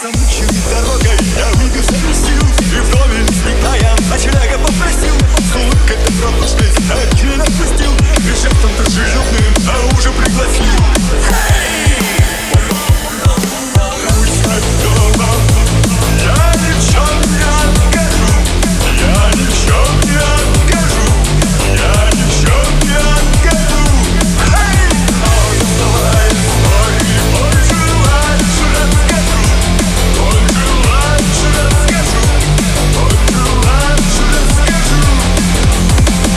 Замученный дорогой.